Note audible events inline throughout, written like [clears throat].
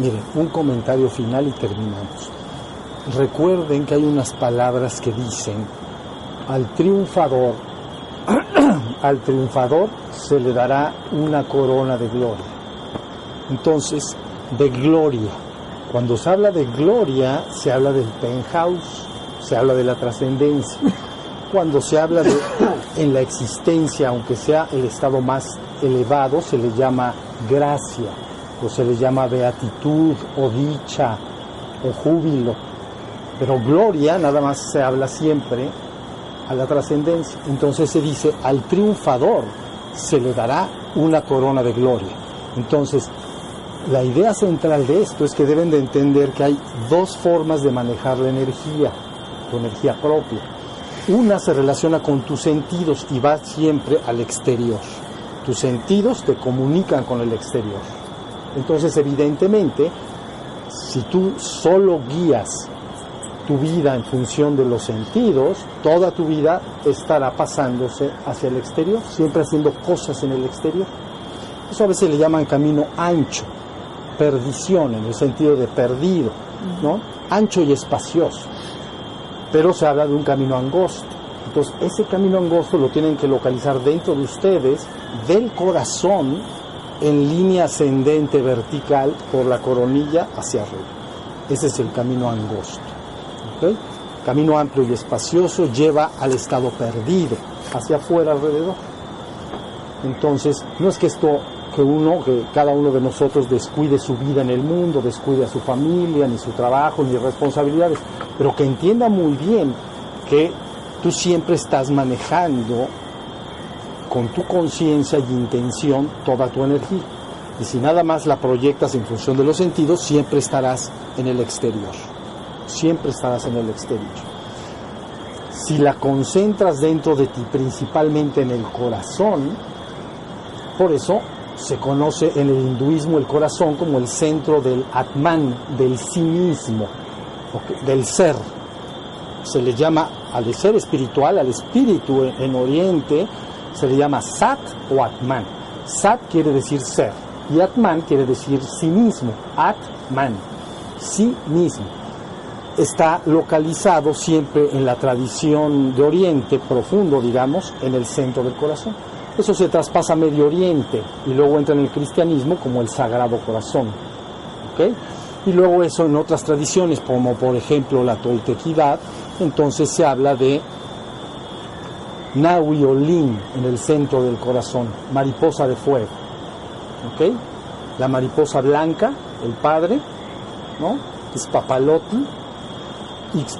Miren, un comentario final y terminamos. Recuerden que hay unas palabras que dicen, al triunfador, [clears throat] al triunfador se le dará una corona de gloria. Entonces, de gloria. Cuando se habla de gloria, se habla del penthouse, se habla de la trascendencia. Cuando se habla de en la existencia, aunque sea el estado más elevado, se le llama gracia, se le llama beatitud, o dicha, o júbilo. Pero gloria nada más se habla siempre a la trascendencia. Entonces se dice, al triunfador se le dará una corona de gloria. Entonces, la idea central de esto es que deben de entender que hay dos formas de manejar la energía, tu energía propia. Una se relaciona con tus sentidos y va siempre al exterior. Tus sentidos te comunican con el exterior. Entonces, evidentemente, si tú solo guías tu vida en función de los sentidos, toda tu vida estará pasándose hacia el exterior, siempre haciendo cosas en el exterior. Eso a veces le llaman camino ancho, perdición en el sentido de perdido, ¿no? Ancho y espacioso. Pero se habla de un camino angosto. Entonces, ese camino angosto lo tienen que localizar dentro de ustedes, del corazón, en línea ascendente vertical por la coronilla hacia arriba. Ese es el camino angosto. Camino amplio y espacioso lleva al estado perdido, hacia afuera alrededor. Entonces, no es que esto, que uno, que cada uno de nosotros descuide su vida en el mundo, descuide a su familia, ni su trabajo, ni responsabilidades, pero que entienda muy bien que tú siempre estás manejando con tu conciencia y intención toda tu energía. Y si nada más la proyectas en función de los sentidos, siempre estarás en el exterior. Siempre estarás en el exterior. Si la concentras dentro de ti, principalmente en el corazón, por eso se conoce en el hinduismo el corazón como el centro del Atman, del sí mismo, del ser. Se le llama al ser espiritual, al espíritu en, en Oriente, se le llama Sat o Atman. Sat quiere decir ser y Atman quiere decir sí mismo. Atman, sí mismo. Está localizado siempre en la tradición de Oriente, profundo, digamos, en el centro del corazón. Eso se traspasa a Medio Oriente y luego entra en el cristianismo como el Sagrado Corazón. ¿ok? Y luego eso en otras tradiciones, como por ejemplo la toltequidad, entonces se habla de Nahui Olin en el centro del corazón, mariposa de fuego. ¿Ok? La mariposa blanca, el padre, ¿no? Es papalotl.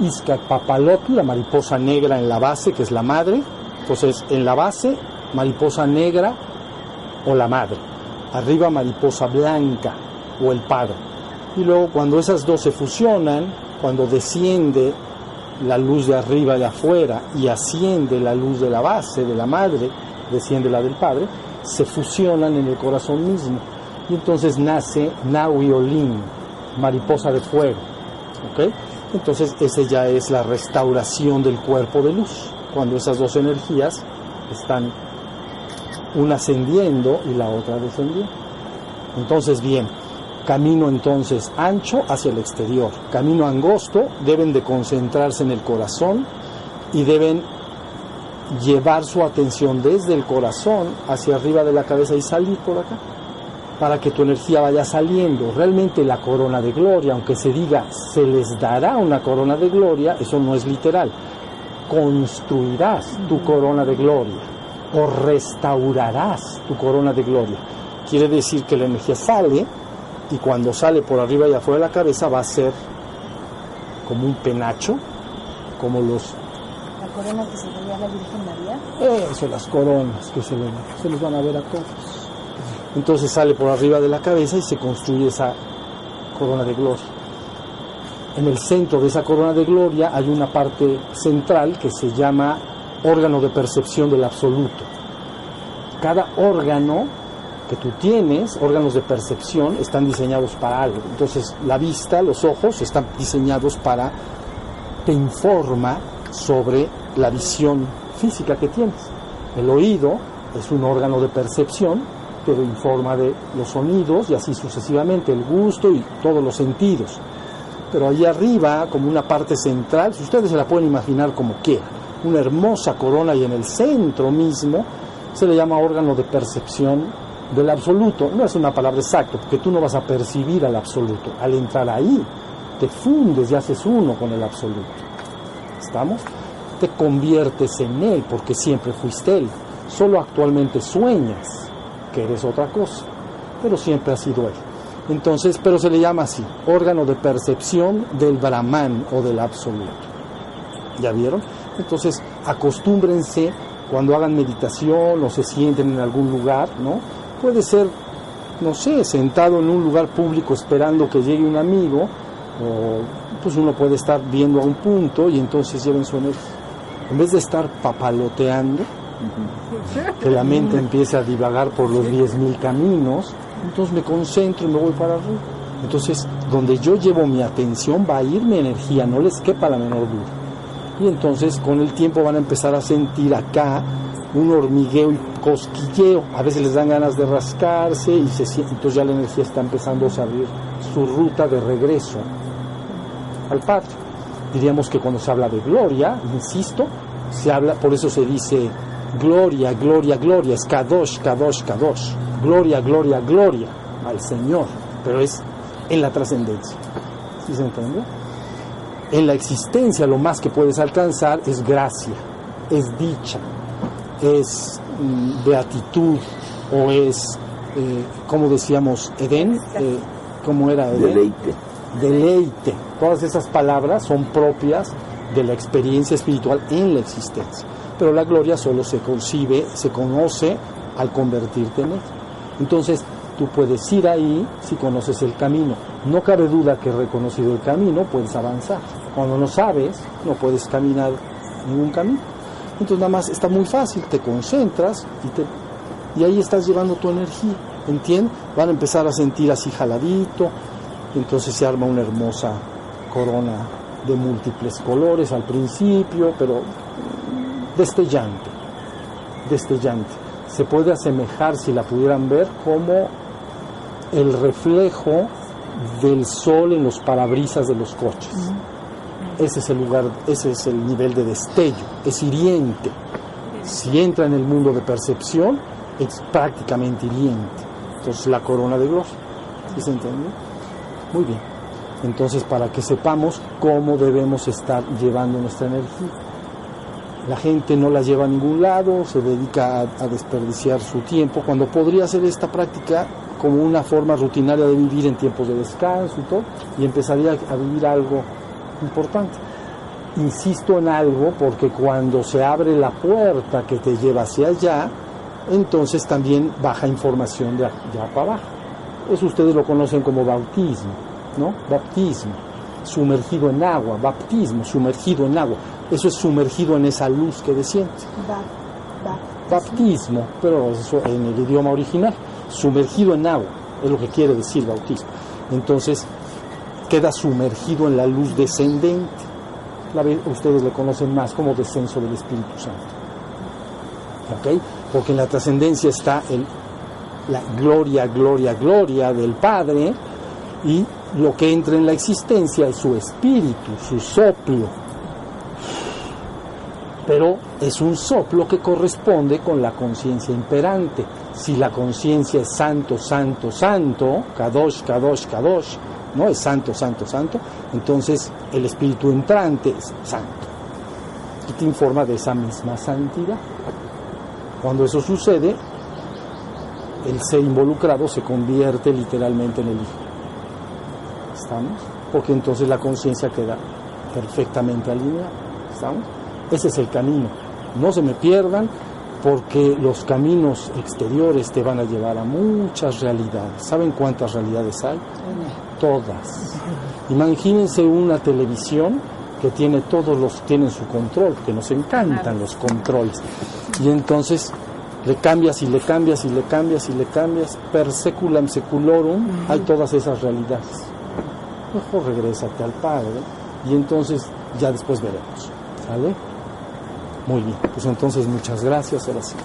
Isca papalotl, la mariposa negra en la base, que es la madre. Entonces, en la base, mariposa negra o la madre. Arriba, mariposa blanca o el padre. Y luego, cuando esas dos se fusionan, cuando desciende la luz de arriba de afuera y asciende la luz de la base de la madre, desciende la del padre, se fusionan en el corazón mismo. Y entonces nace Naui Olin, mariposa de fuego. ¿ok? Entonces esa ya es la restauración del cuerpo de luz, cuando esas dos energías están una ascendiendo y la otra descendiendo. Entonces bien, camino entonces ancho hacia el exterior, camino angosto, deben de concentrarse en el corazón y deben llevar su atención desde el corazón hacia arriba de la cabeza y salir por acá, para que tu energía vaya saliendo. Realmente la corona de gloria, aunque se diga se les dará una corona de gloria, eso no es literal. Construirás tu corona de gloria o restaurarás tu corona de gloria. Quiere decir que la energía sale y cuando sale por arriba y afuera de la cabeza va a ser como un penacho, como los La corona que se veía a la Virgen María. eso, las coronas que se, ven, se les van a ver a todos. Entonces sale por arriba de la cabeza y se construye esa corona de gloria. En el centro de esa corona de gloria hay una parte central que se llama órgano de percepción del absoluto. Cada órgano que tú tienes, órganos de percepción, están diseñados para algo. Entonces la vista, los ojos están diseñados para, te informa sobre la visión física que tienes. El oído es un órgano de percepción pero en forma de los sonidos y así sucesivamente, el gusto y todos los sentidos. Pero ahí arriba, como una parte central, si ustedes se la pueden imaginar como quieran, una hermosa corona y en el centro mismo se le llama órgano de percepción del absoluto. No es una palabra exacta, porque tú no vas a percibir al absoluto. Al entrar ahí, te fundes y haces uno con el absoluto. ¿Estamos? Te conviertes en él, porque siempre fuiste él. Solo actualmente sueñas que eres otra cosa, pero siempre has sido él. Entonces, pero se le llama así, órgano de percepción del Brahman o del absoluto. ¿Ya vieron? Entonces, acostúmbrense cuando hagan meditación o se sienten en algún lugar, ¿no? Puede ser, no sé, sentado en un lugar público esperando que llegue un amigo, o pues uno puede estar viendo a un punto y entonces lleven su energía. En vez de estar papaloteando, que la mente empiece a divagar por los 10.000 caminos, entonces me concentro y me voy para arriba. Entonces, donde yo llevo mi atención va a ir mi energía, no les quepa la menor duda. Y entonces con el tiempo van a empezar a sentir acá un hormigueo y cosquilleo. A veces les dan ganas de rascarse y se, entonces ya la energía está empezando a abrir su ruta de regreso al Padre. Diríamos que cuando se habla de gloria, insisto, se habla, por eso se dice gloria, gloria, gloria, es kadosh, kadosh, kadosh, gloria, gloria, gloria al Señor, pero es en la trascendencia. ¿Sí se entiende? En la existencia lo más que puedes alcanzar es gracia, es dicha, es beatitud o es, eh, como decíamos, Edén, eh, ¿cómo era Edén? Deleite. Deleite. Todas esas palabras son propias de la experiencia espiritual en la existencia. Pero la gloria solo se concibe, se conoce al convertirte en él. Entonces, tú puedes ir ahí si conoces el camino. No cabe duda que reconocido el camino puedes avanzar. Cuando no sabes, no puedes caminar ningún camino. Entonces nada más está muy fácil, te concentras y, te, y ahí estás llevando tu energía. ¿Entiendes? Van a empezar a sentir así jaladito, entonces se arma una hermosa corona de múltiples colores al principio, pero destellante, destellante. Se puede asemejar, si la pudieran ver, como el reflejo del sol en los parabrisas de los coches. Ese es el lugar, ese es el nivel de destello, es hiriente. Si entra en el mundo de percepción, es prácticamente hiriente. Entonces la corona de gloria. ¿Sí se entiende? Muy bien. Entonces, para que sepamos cómo debemos estar llevando nuestra energía. La gente no la lleva a ningún lado, se dedica a, desperdiciar su tiempo, cuando podría hacer esta práctica como una forma rutinaria de vivir en tiempos de descanso y todo, y empezaría a vivir algo importante. Insisto en algo porque cuando se abre la puerta que te lleva hacia allá, entonces también baja información de allá para abajo. Eso ustedes lo conocen como bautismo, ¿no? Bautismo, sumergido en agua, bautismo, sumergido en agua. Eso es sumergido en esa luz que desciende. Baptismo, pero eso en el idioma original, sumergido en agua, es lo que quiere decir bautismo. Entonces, queda sumergido en la luz descendente. La, ustedes le conocen más como descenso del Espíritu Santo. Porque en la trascendencia está el, la gloria, gloria, gloria del Padre y lo que entra en la existencia es su espíritu, su soplo. Pero es un soplo que corresponde con la conciencia imperante. Si la conciencia es santo, santo, santo, kadosh, kadosh, kadosh, ¿no? Es santo, santo, santo, entonces el espíritu entrante es santo. Y te informa de esa misma santidad. Cuando eso sucede, el ser involucrado se convierte literalmente en el Hijo. ¿Estamos? Porque entonces la conciencia queda perfectamente alineada. ¿Estamos? Ese es el camino. No se me pierdan porque los caminos exteriores te van a llevar a muchas realidades. ¿Saben cuántas realidades hay? Todas. Imagínense una televisión que tiene todos los, tienen su control, que nos encantan los controles. Y entonces le cambias y le cambias y le cambias y le cambias, per seculam seculorum, hay todas esas realidades. Mejor regrésate al Padre y entonces ya después veremos. ¿Sale? Muy bien, pues entonces muchas gracias, ahora sí.